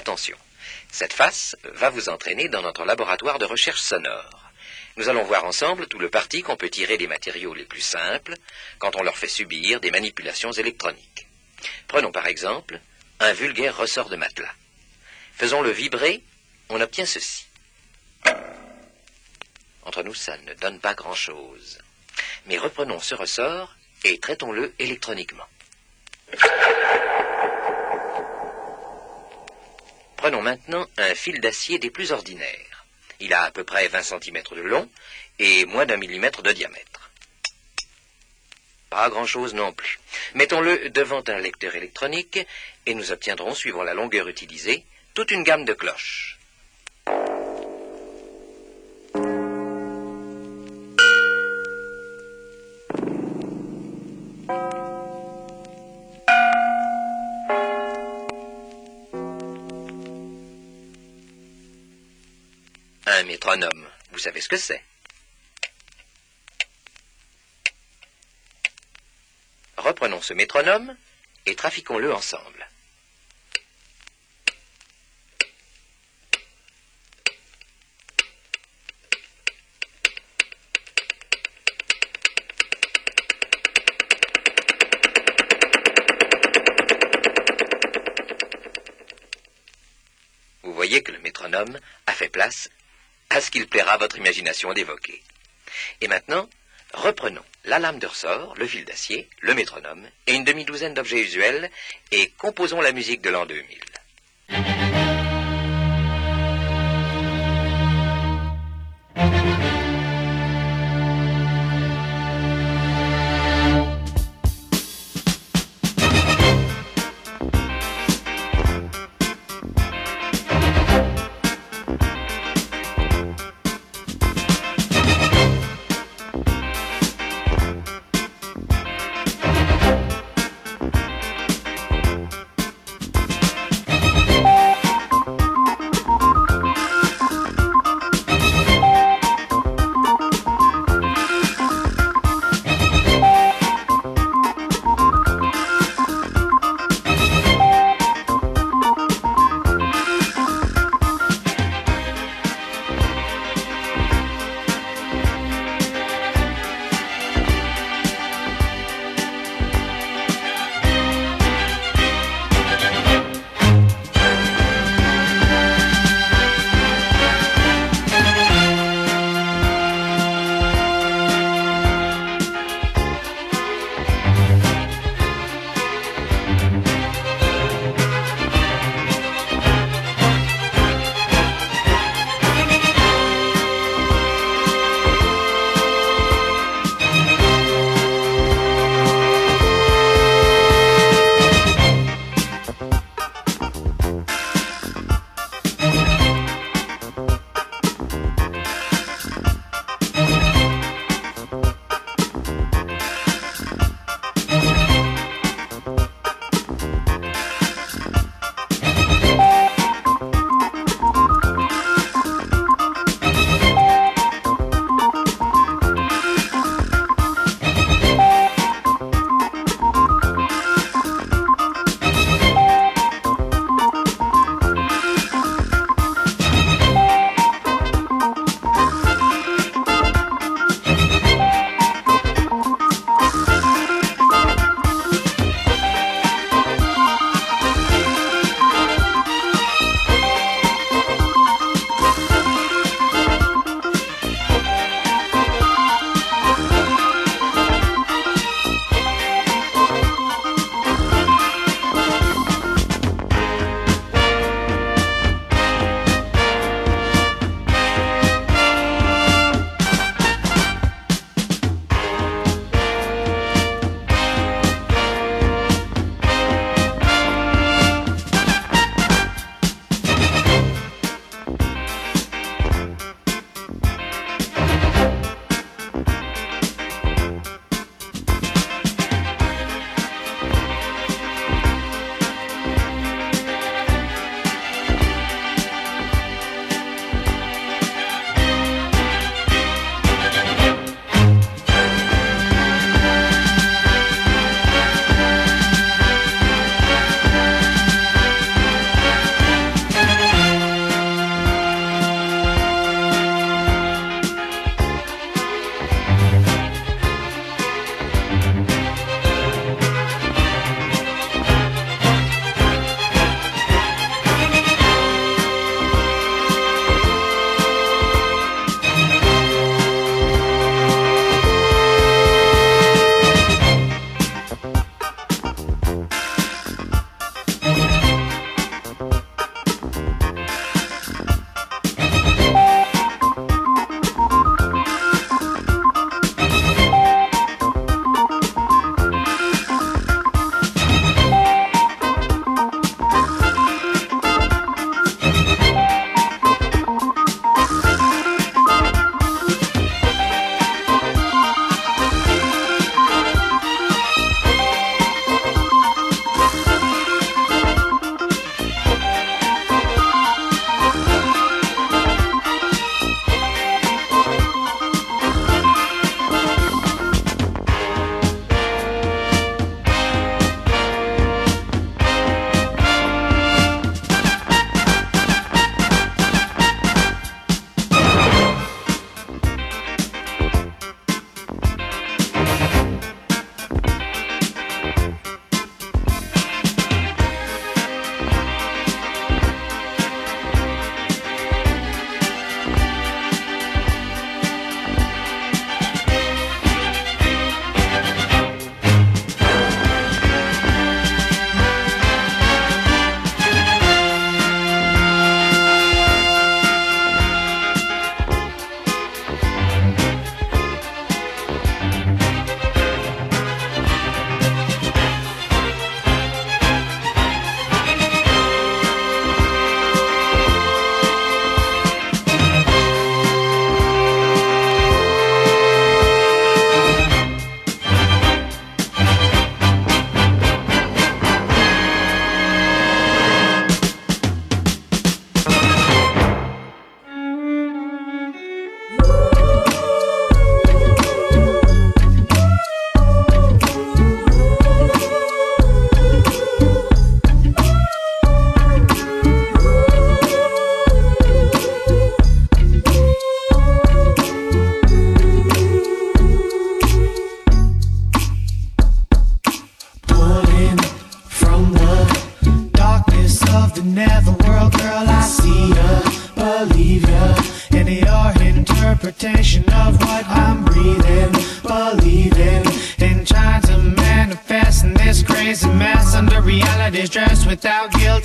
Attention, cette face va vous entraîner dans notre laboratoire de recherche sonore. Nous allons voir ensemble tout le parti qu'on peut tirer des matériaux les plus simples quand on leur fait subir des manipulations électroniques. Prenons par exemple un vulgaire ressort de matelas. Faisons-le vibrer, on obtient ceci. Entre nous, ça ne donne pas grand-chose. Mais reprenons ce ressort et traitons-le électroniquement. Prenons maintenant un fil d'acier des plus ordinaires. Il a à peu près 20 cm de long et moins d'un millimètre de diamètre. Pas grand-chose non plus. Mettons-le devant un lecteur électronique et nous obtiendrons, suivant la longueur utilisée, toute une gamme de cloches. Métronome, vous savez ce que c'est Reprenons ce métronome et trafiquons-le ensemble. Vous voyez que le métronome a fait place ce qu'il plaira à votre imagination d'évoquer. Et maintenant, reprenons la lame de ressort, le fil d'acier, le métronome et une demi-douzaine d'objets usuels et composons la musique de l'an 2000.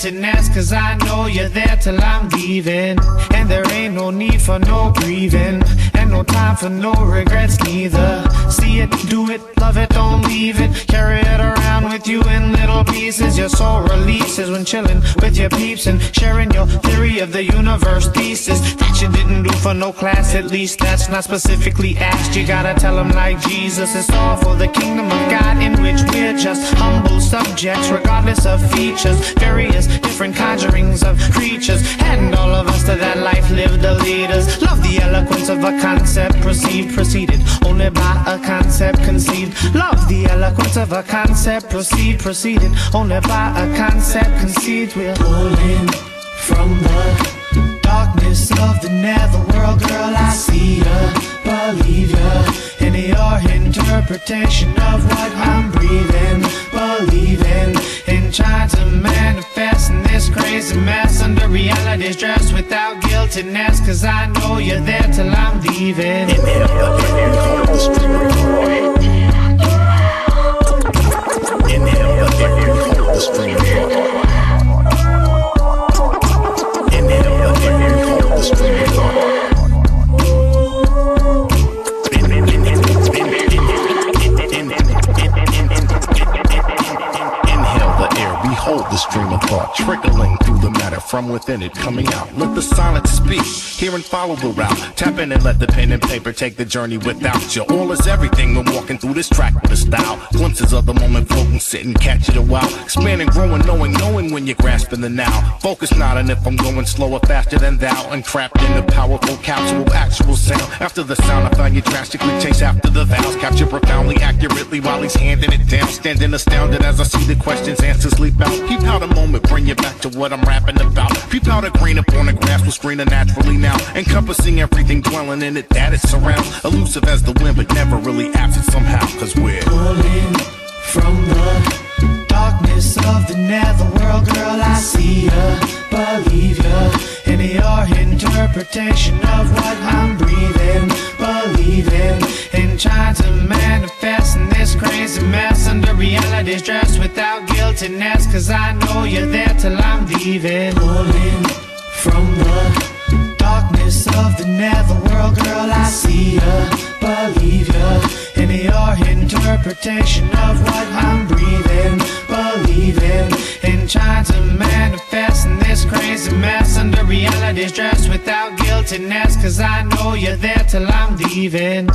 Without guiltiness. Cause I know you're there till I'm leaving. And there ain't no need for no grieving. And no time for no regrets neither. See it, do it, love it, don't leave it. Carry it around with you in little pieces. Your soul releases when chilling with your peeps and sharing your theory of the universe thesis. For no class, at least that's not specifically asked. You gotta tell them like Jesus, it's all for the kingdom of God in which we're just humble subjects, regardless of features. Various different conjurings of creatures. And all of us to that life live the leaders. Love the eloquence of a concept perceived, preceded only by a concept conceived. Love the eloquence of a concept perceived, preceded only by a concept conceived. We're pulling from the darkness of the netherworld, girl. I see ya, believe ya. In your interpretation of what I'm breathing, believing in trying to manifest in this crazy mess under reality's dress without guiltiness. Cause I know you're there till I'm leaving. Inhale the hold the stream. Inhale air, thought trickling through the matter from within it, coming out. Let the silence speak, hear and follow the route. Tap in and let the pen and paper take the journey without you. All is everything when walking through this track with a style. Glimpses of the moment floating, sitting, catch it a while. Expanding, growing, knowing, knowing when you're grasping the now. Focus not on if I'm going slower, faster than thou. And trapped in the powerful capsule actual sound. After the sound, I find you drastically chase after the vowels. Capture profoundly, accurately while he's handing it down. Standing astounded as I see the questions, answers leap out. Keep out a moment, bring you back to what I'm rapping about. Peep out a grain upon the grass screen it naturally now. Encompassing everything, dwelling in it that it surrounds. Elusive as the wind, but never really absent somehow. Cause we're pulling from the darkness of the netherworld, girl. I see ya, believe ya. In your interpretation of what I'm breathing, believing in trying to manifest in this crazy mess under reality's dress without guiltiness. Cause I know you're there till I'm leaving. Pulling from the darkness of the netherworld, girl. I see ya, believe ya. In your interpretation of what I'm breathing, believing in trying to manifest in this crazy mess under reality's dress without guiltiness. Cause I know you're there till I'm leaving.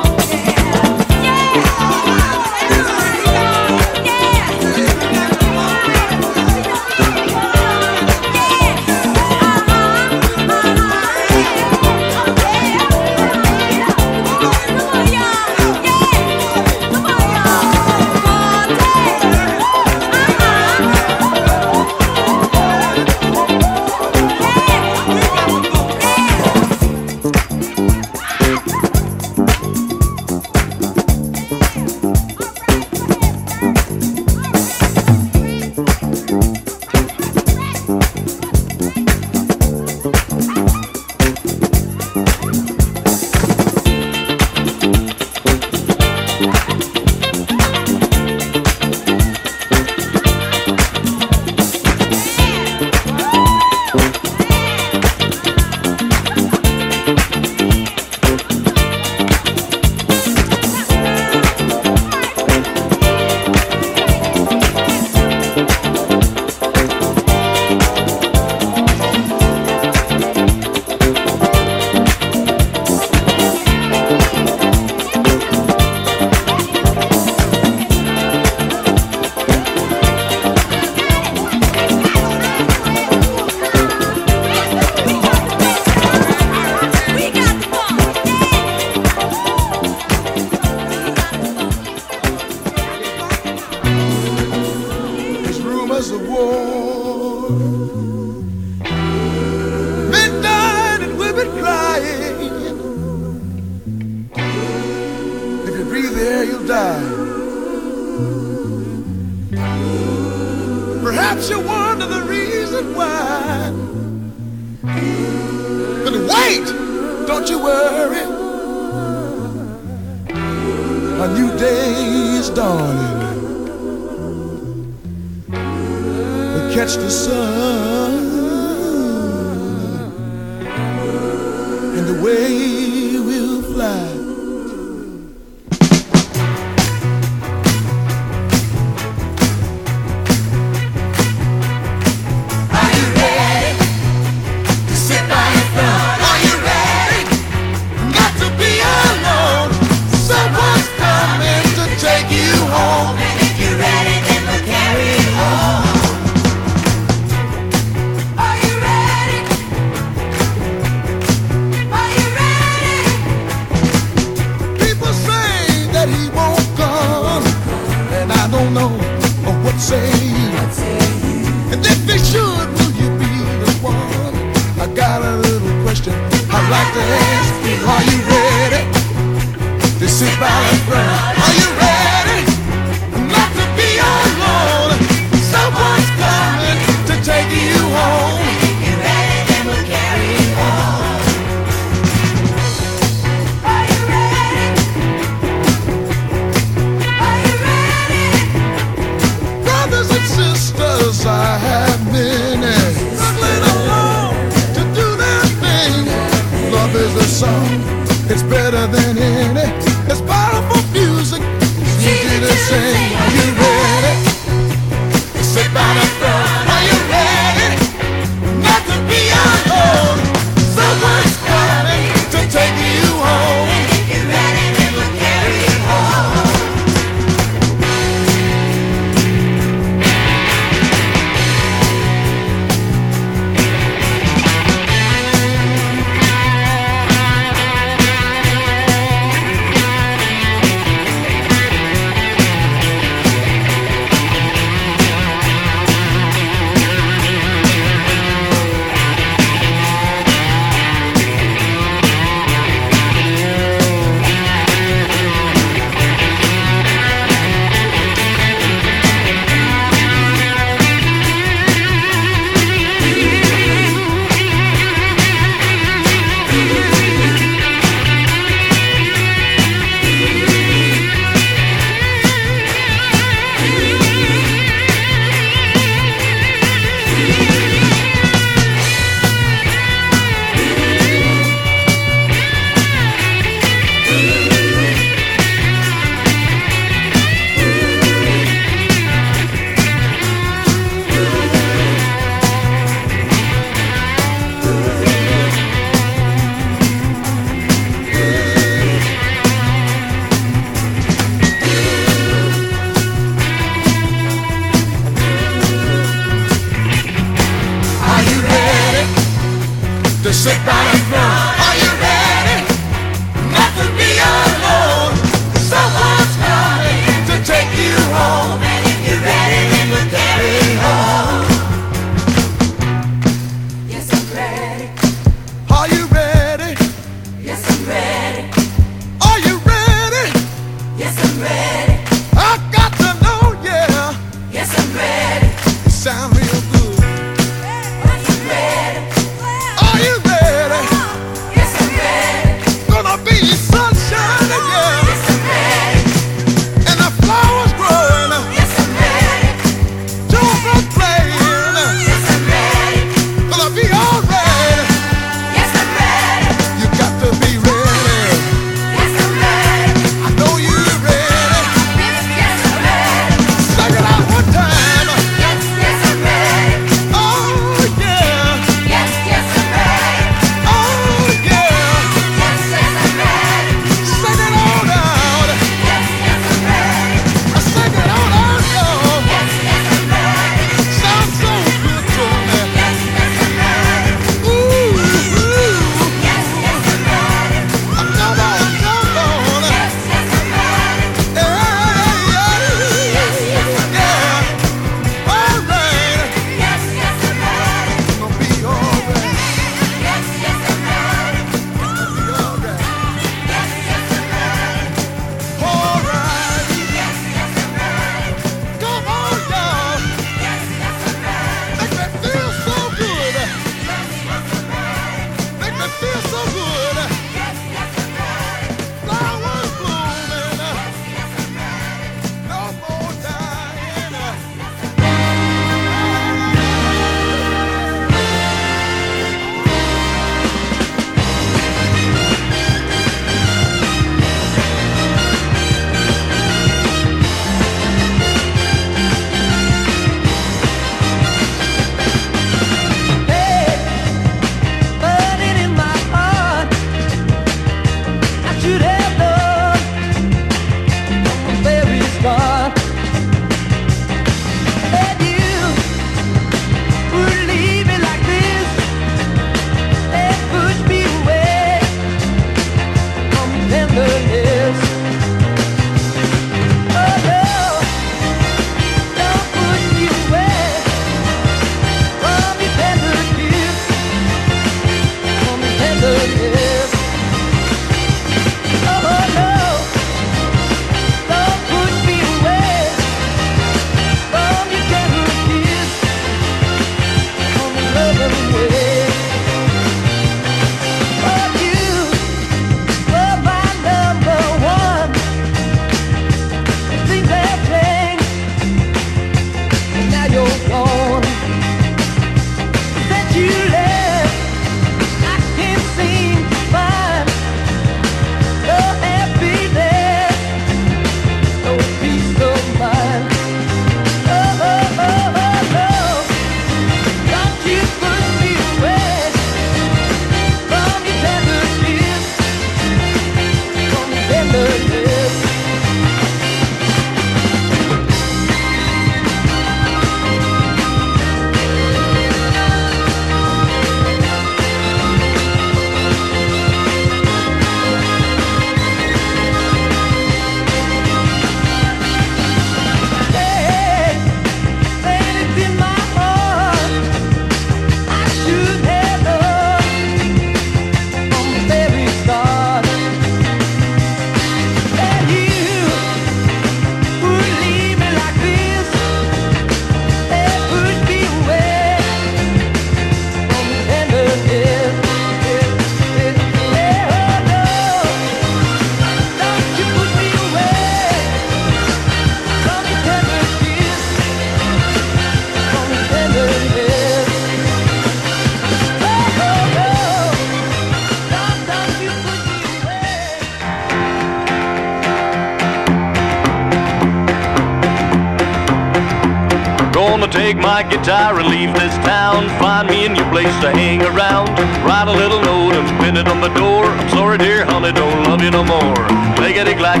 Take my guitar and leave this town. Find me a new place to hang around. Write a little note and pin it on the door. I'm sorry, dear honey, don't love you no more. Clickety clack,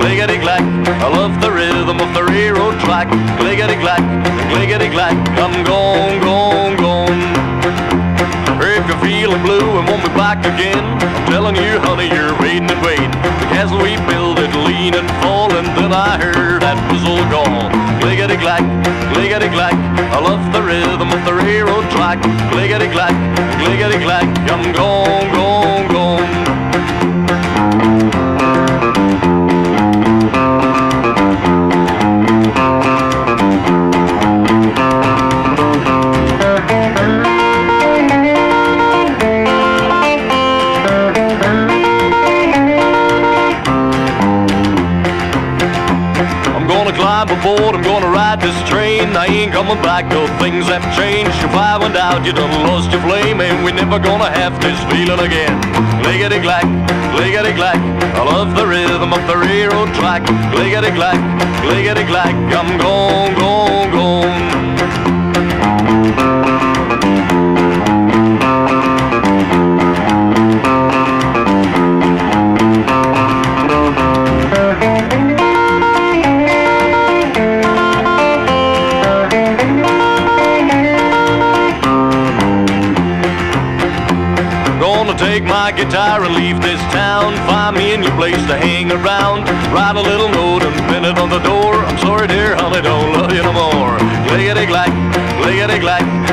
clickety clack. I love the rhythm of the railroad track. Clickety clack, clickety clack. I'm gone, gone, gone. If you're feeling blue and want me back again, I'm telling you, honey, you're waiting and waiting. The castle we built it lean and fall, and then I heard that was all clack, clickety clack. I love the rhythm of the railroad track. Clack, clickety clack. I'm gone, gone, gone. Climb aboard, I'm gonna ride this train. I ain't coming back, no things have changed. If I went out, you done lost your flame, and we're never gonna have this feeling again. Clickety clack, clickety clack. I love the rhythm of the railroad track. Clickety clack, clickety clack. I'm gone, gone, gone. My guitar and leave this town. Find me a new place to hang around. Write a little note and pin it on the door. I'm sorry, dear honey, don't love you no more. Clickety clack.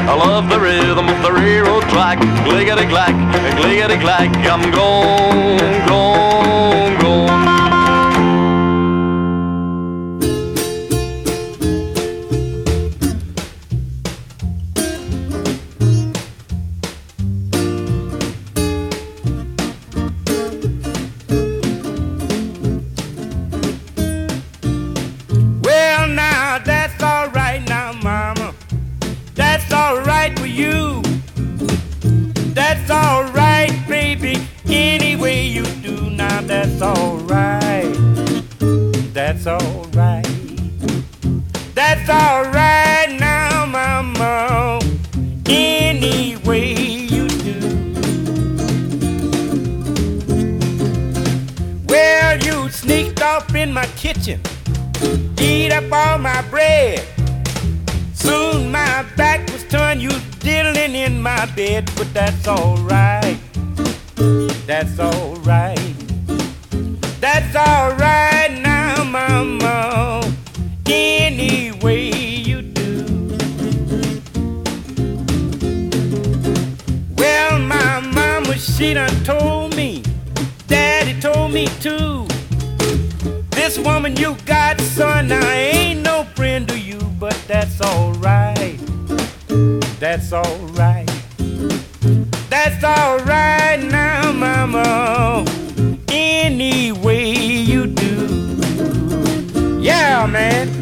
I love the rhythm of the railroad track. Clickety clack. I'm gone, gone. That's alright. That's alright now, mama. Any way you do. Yeah, man.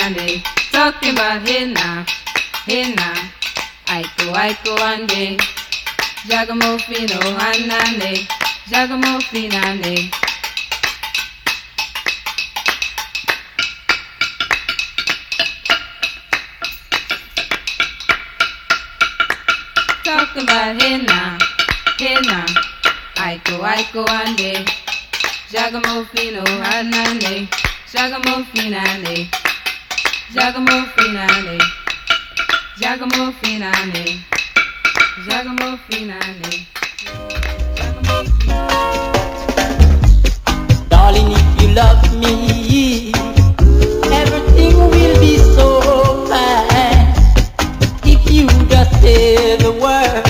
and they talking about henna, henna. Aiko, aiko and they Jagamofino oh, and and they Jagamofin and they Talking about henna, henna. Aiko, aiko and they Jagamofino oh, and and they Giacomo Finale, Giacomo Finale, Giacomo Finale. Darling, if you love me, everything will be so fine. If you just say the word.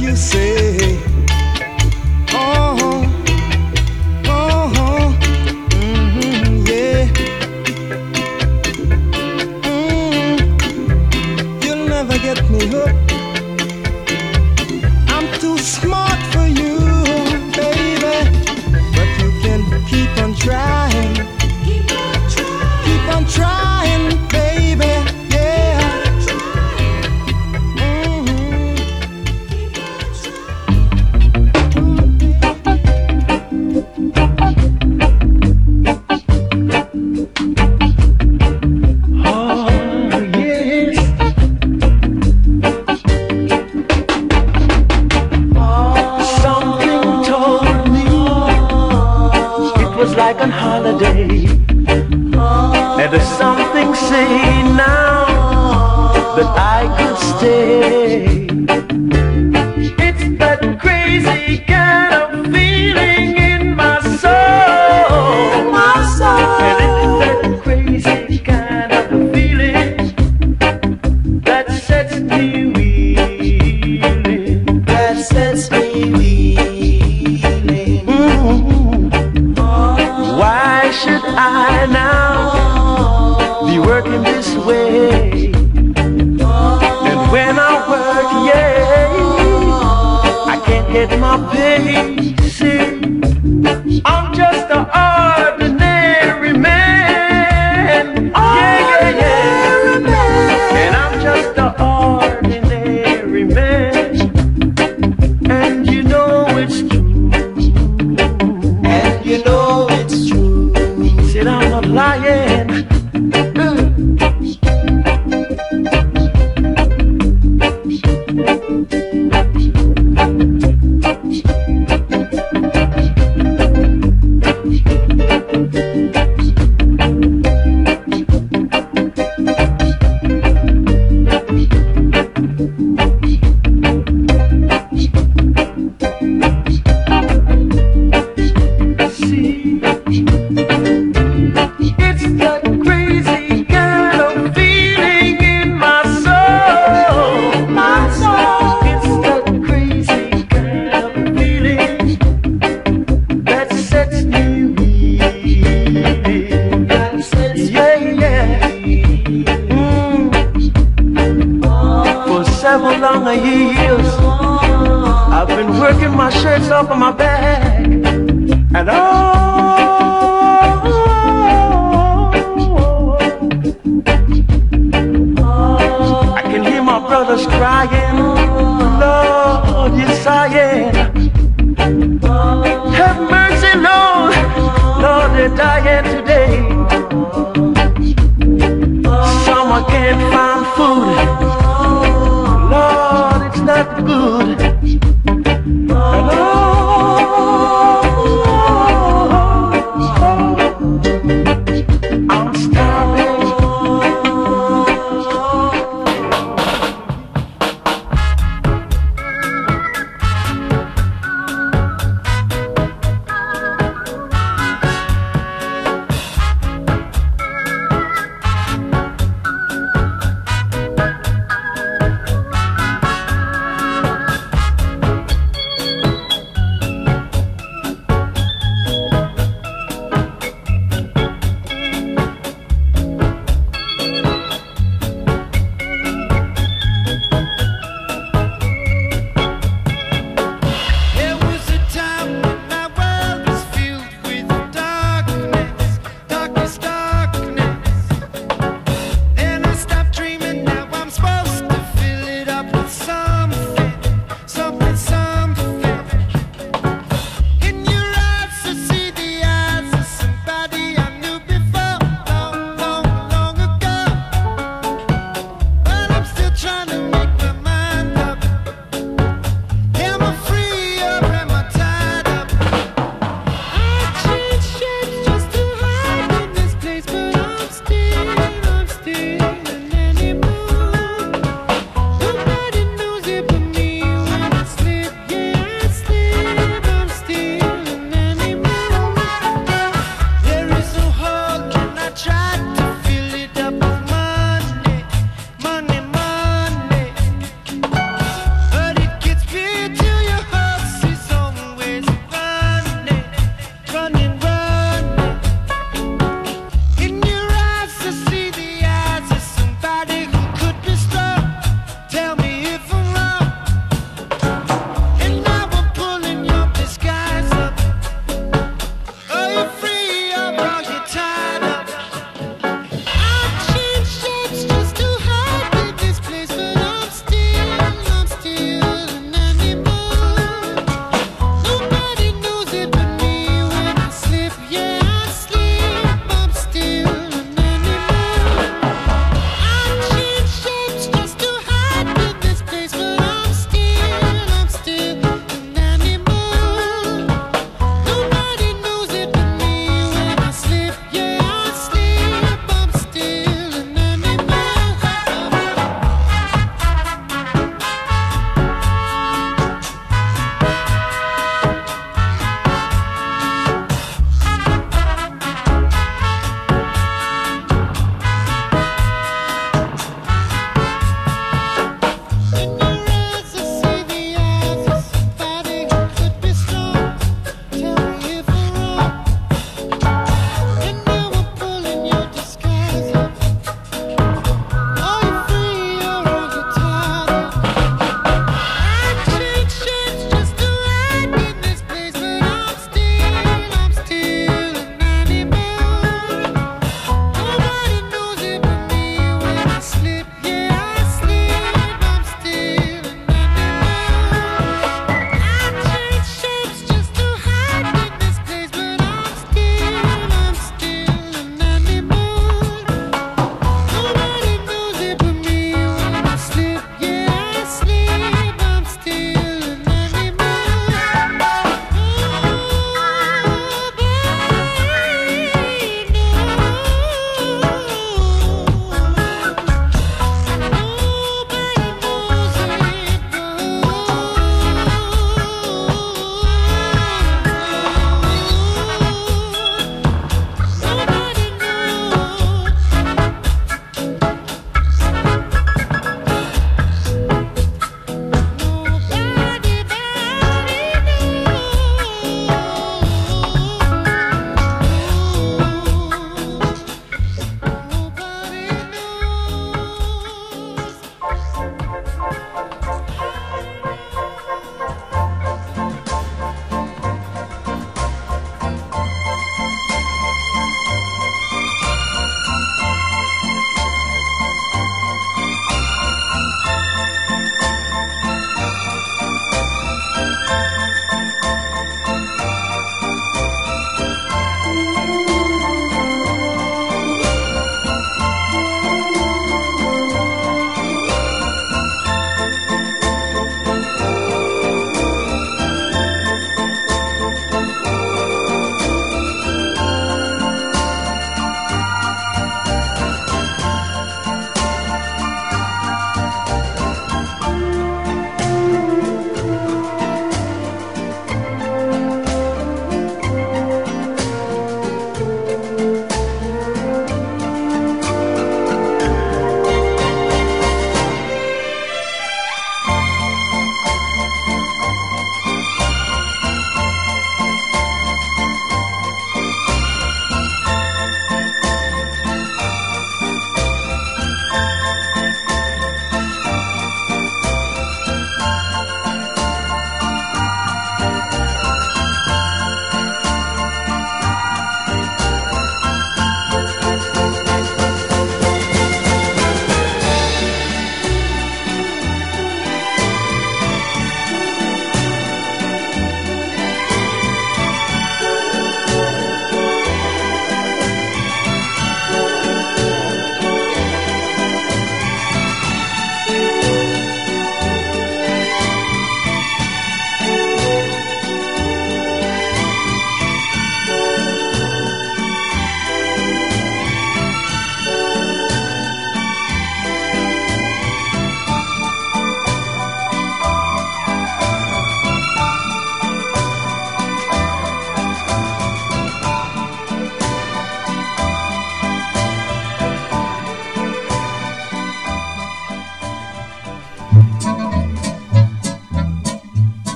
You say.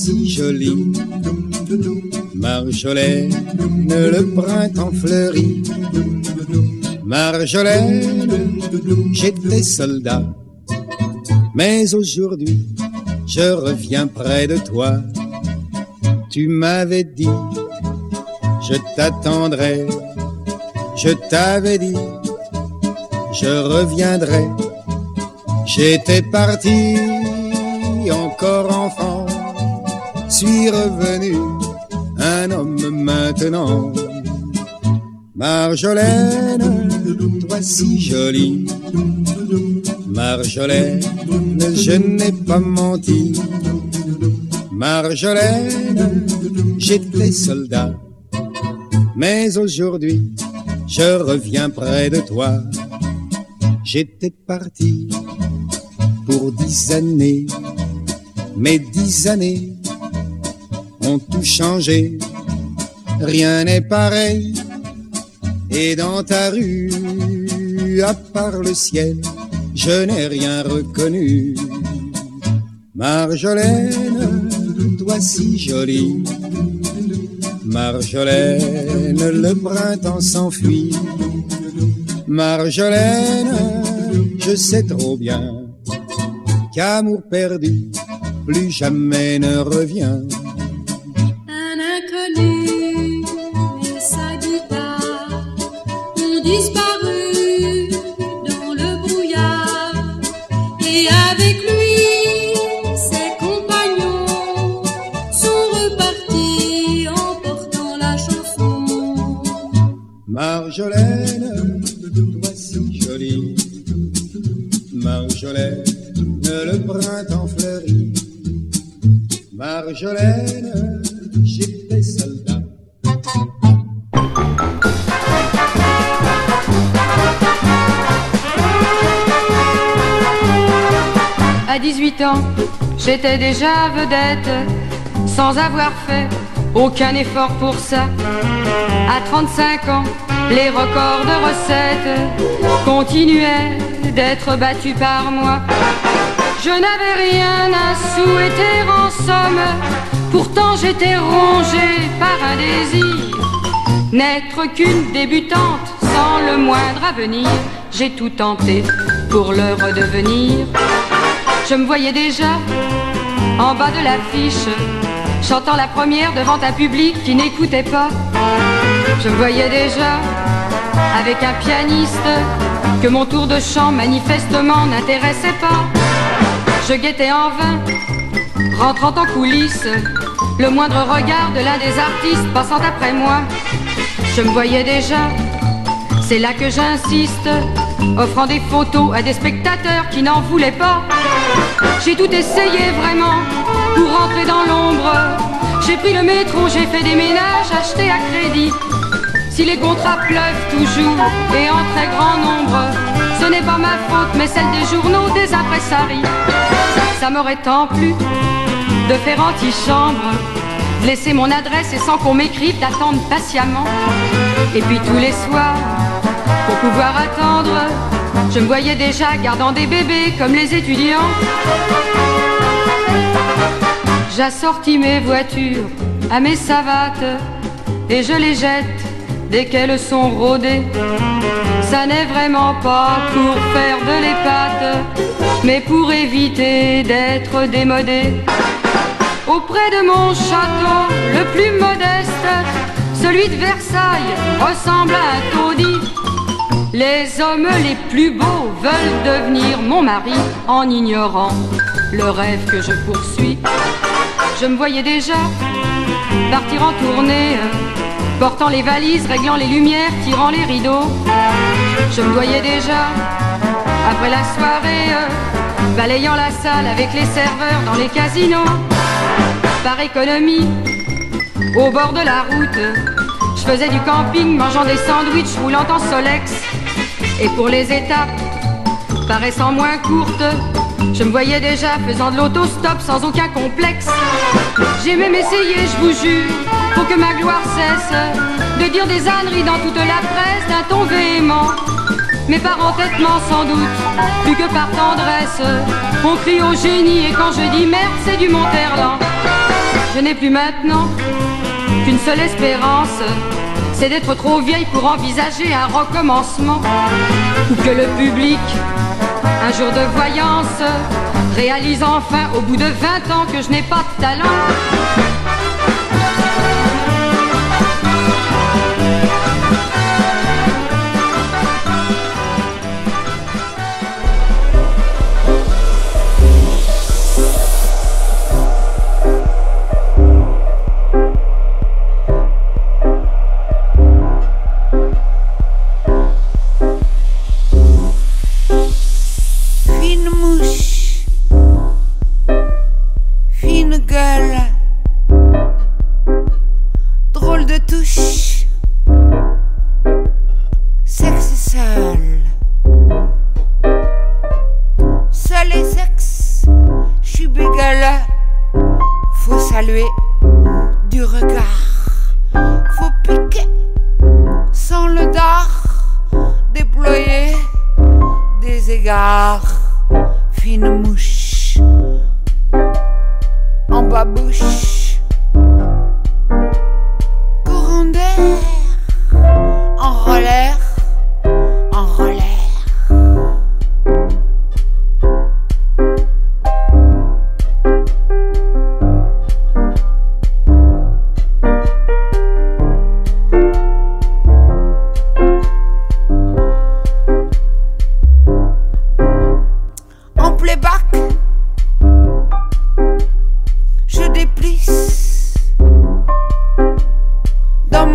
Si jolie, Marjolaine, le printemps fleurit. Marjolaine, j'étais soldat, mais aujourd'hui, je reviens près de toi. Tu m'avais dit, je t'attendrai, je t'avais dit, je reviendrai. J'étais parti encore enfant, suis revenu un homme maintenant. Marjolaine, toi si jolie, Marjolaine, je n'ai pas menti. Marjolaine, j'étais soldat, mais aujourd'hui, je reviens près de toi. J'étais parti pour dix années, mais dix années tout changé. Rien n'est pareil, et dans ta rue, à part le ciel, je n'ai rien reconnu. Marjolaine, toi si jolie, Marjolaine, le printemps s'enfuit. Marjolaine, je sais trop bien qu'amour perdu, plus jamais ne revient. Marjolaine, toi si jolie, Marjolaine, le printemps fleurit. Marjolaine, j'étais soldat. À 18 ans, j'étais déjà vedette, sans avoir fait aucun effort pour ça. À 35 ans, les records de recettes continuaient d'être battus par moi. Je n'avais rien à souhaiter en somme, pourtant j'étais rongée par un désir. N'être qu'une débutante sans le moindre avenir, j'ai tout tenté pour le redevenir. Je me voyais déjà en bas de l'affiche, chantant la première devant un public qui n'écoutait pas. Je me voyais déjà avec un pianiste que mon tour de chant manifestement n'intéressait pas. Je guettais en vain, rentrant en coulisses, le moindre regard de l'un des artistes passant après moi. Je me voyais déjà, c'est là que j'insiste, offrant des photos à des spectateurs qui n'en voulaient pas. J'ai tout essayé vraiment pour rentrer dans l'ombre. J'ai pris le métro, j'ai fait des ménages achetés à crédit. Si les contrats pleuvent toujours et en très grand nombre, ce n'est pas ma faute, mais celle des journaux, des impresaries. Ça m'aurait tant plu de faire antichambre, laisser mon adresse et sans qu'on m'écrive, d'attendre patiemment. Et puis tous les soirs, pour pouvoir attendre, je me voyais déjà gardant des bébés comme les étudiants. J'assortis mes voitures à mes savates et je les jette dès qu'elles sont rodées. Ça n'est vraiment pas pour faire de l'épate, mais pour éviter d'être démodé. Auprès de mon château, le plus modeste, celui de Versailles, ressemble à un taudis. Les hommes les plus beaux veulent devenir mon mari en ignorant le rêve que je poursuis. Je me voyais déjà partir en tournée, portant les valises, réglant les lumières, tirant les rideaux. Je me voyais déjà, après la soirée, balayant la salle avec les serveurs dans les casinos. Par économie, au bord de la route, je faisais du camping, mangeant des sandwichs, roulant en Solex. Et pour les étapes, paraissant moins courte. Je me voyais déjà faisant de l'autostop sans aucun complexe. J'ai même essayé, je vous jure, pour que ma gloire cesse de dire des âneries dans toute la presse d'un ton véhément. Mais par entêtement sans doute, plus que par tendresse, on crie au génie et quand je dis merde, c'est du Monterland. Je n'ai plus maintenant qu'une seule espérance, c'est d'être trop vieille pour envisager un recommencement. Ou que le public, un jour de voyance, réalise enfin au bout de 20 ans que je n'ai pas de talent.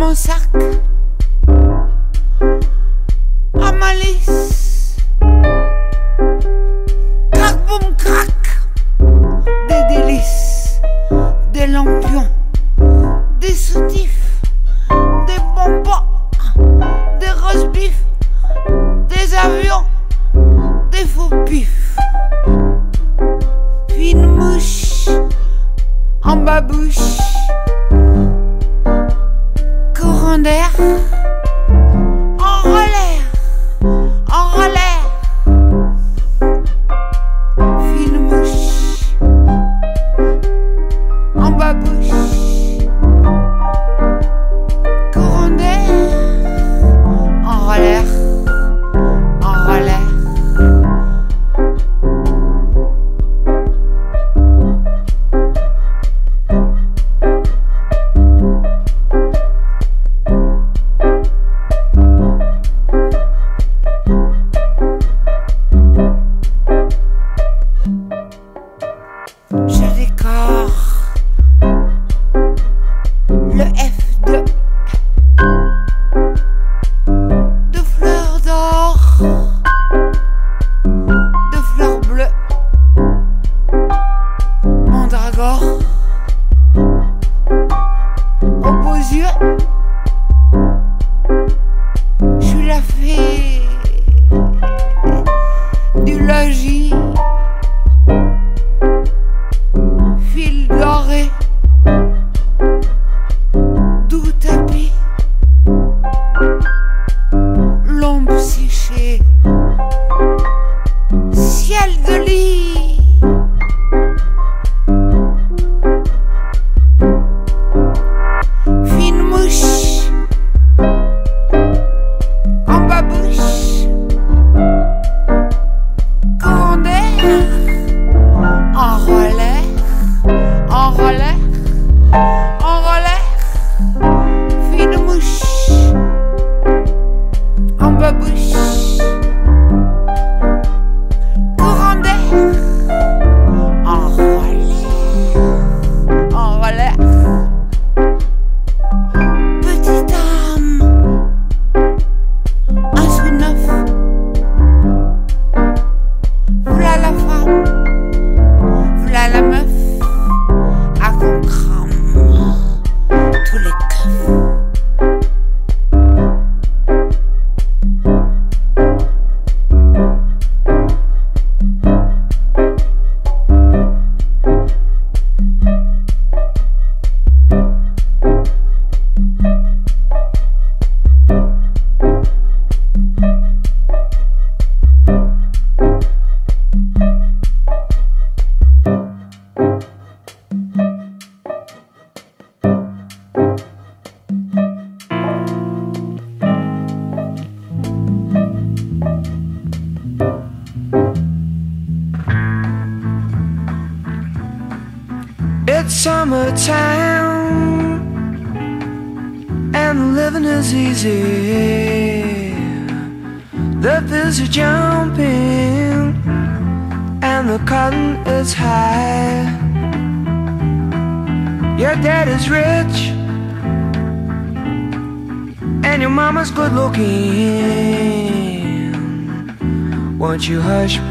Mon sac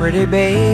pretty baby.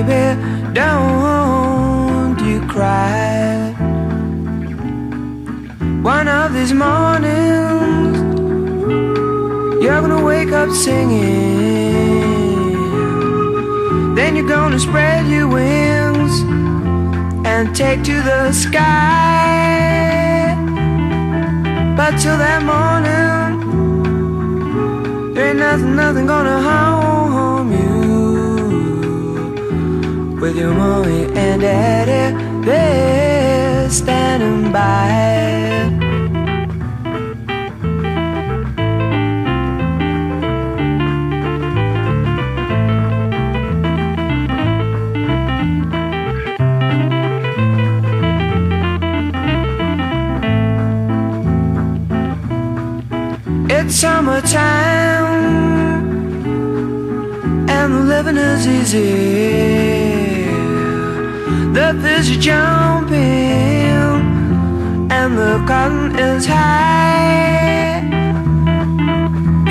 and the cotton is high.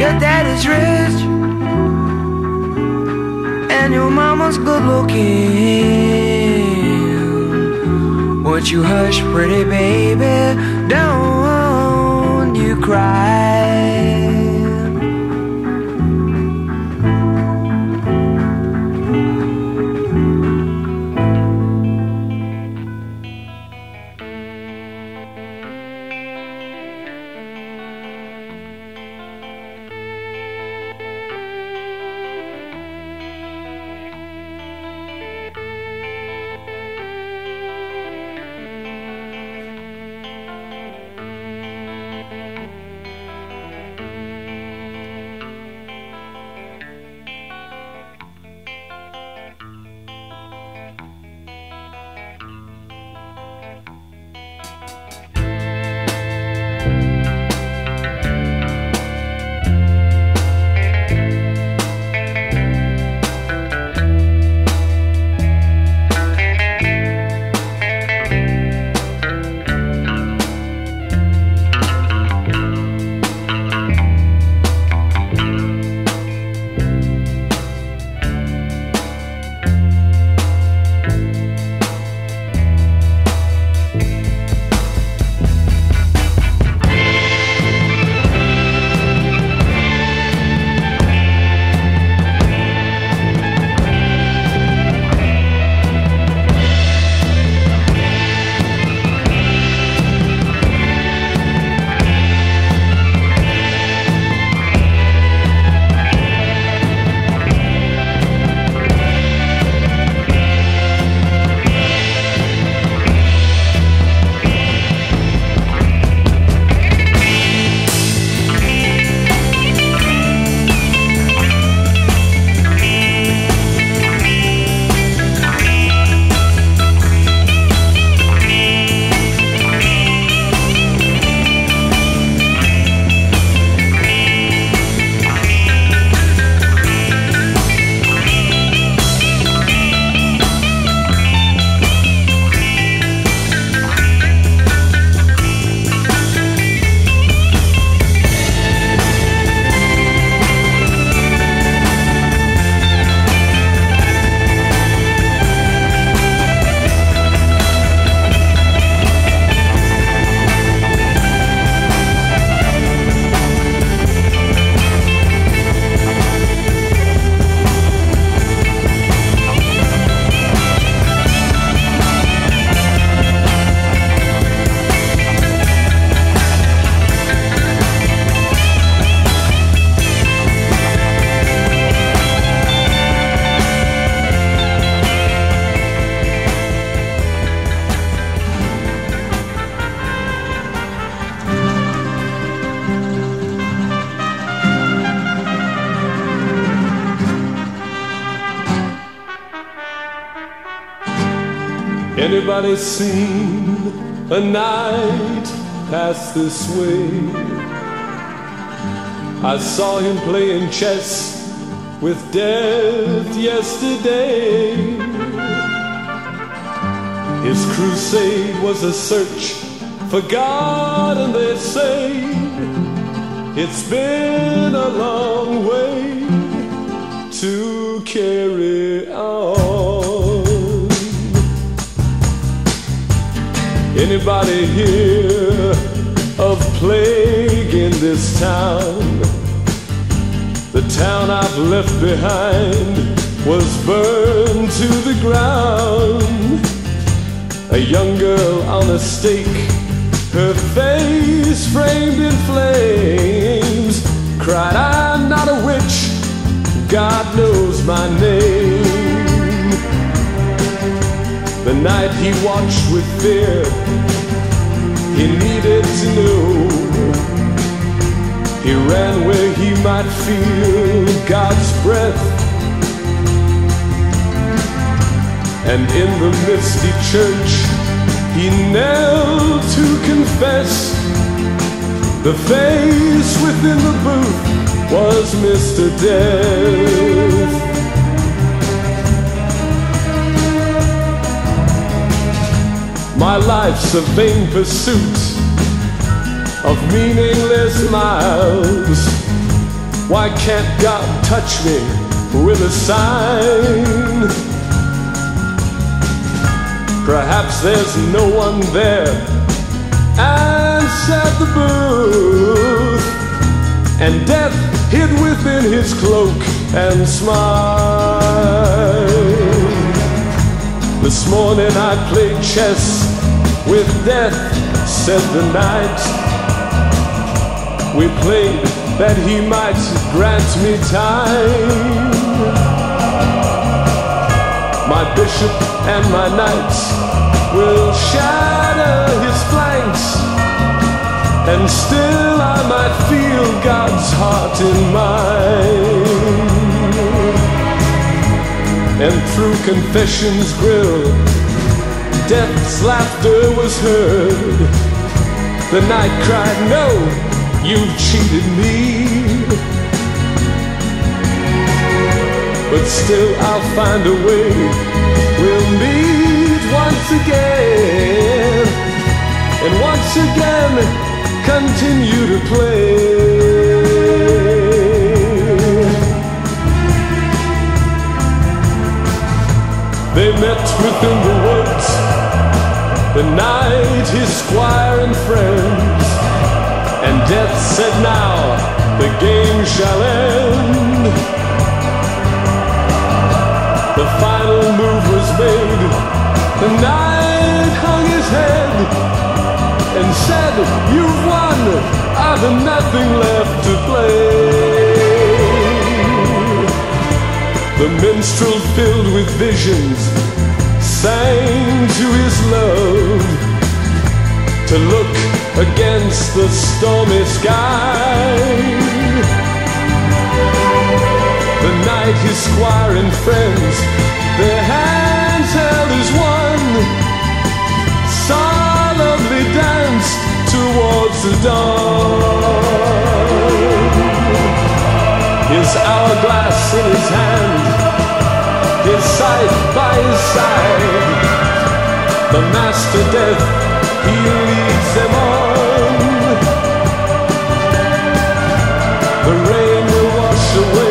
Your daddy's rich, and your mama's good looking. Won't you hush, pretty baby? Don't you cry. Everybody seen a knight pass this way. I saw him playing chess with death yesterday. His crusade was a search for God, and they say it's been a long way to carry on. Anybody hear of plague in this town? The town I've left behind was burned to the ground. A young girl on a stake, her face framed in flames, cried, I'm not a witch, God knows my name. The knight he watched with fear, he needed to know. He ran where he might feel God's breath. And in the misty church, he knelt to confess. The face within the booth was Mr. Death. Life's a vain pursuit of meaningless miles. Why can't God touch me with a sign? Perhaps there's no one there. Answered the booth, and death hid within his cloak and smiled. This morning I played chess with death, said the knight. We played that he might grant me time. My bishop and my knights will shatter his flanks, and still I might feel God's heart in mine. And through confession's grill, death's laughter was heard. The knight cried, No, you've cheated me. But still I'll find a way. We'll meet once again. And once again, continue to play. They met within the woods. The knight, his squire and friends. And death said, Now the game shall end. The final move was made. The knight hung his head and said, You've won. I've nothing left to play. The minstrel filled with visions sang to his love to look against the stormy sky. The knight his squire and friends, their hands held as one, solemnly danced towards the dawn. His hourglass in his hand, his side by his side, the master death, he leads them on. The rain will wash away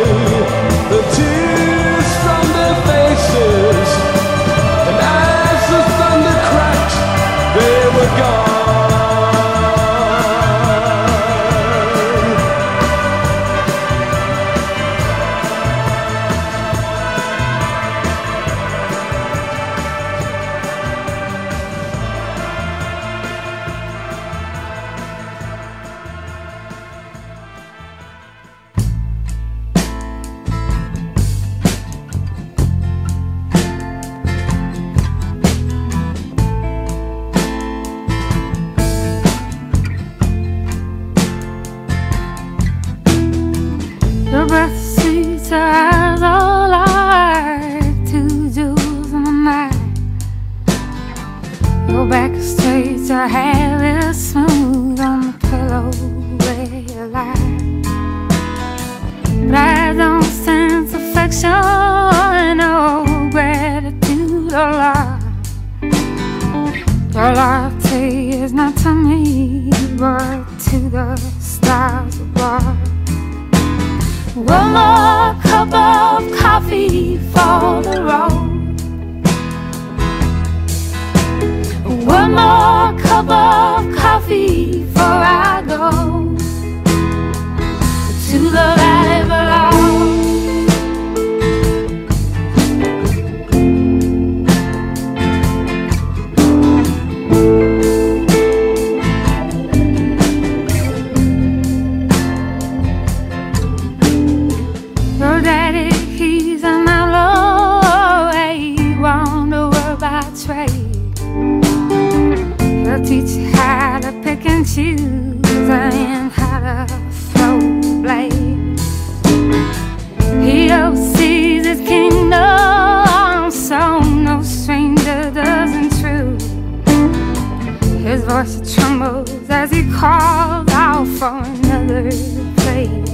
playing.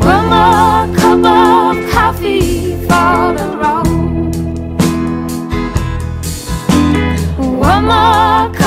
One more cup of coffee for the road. One more.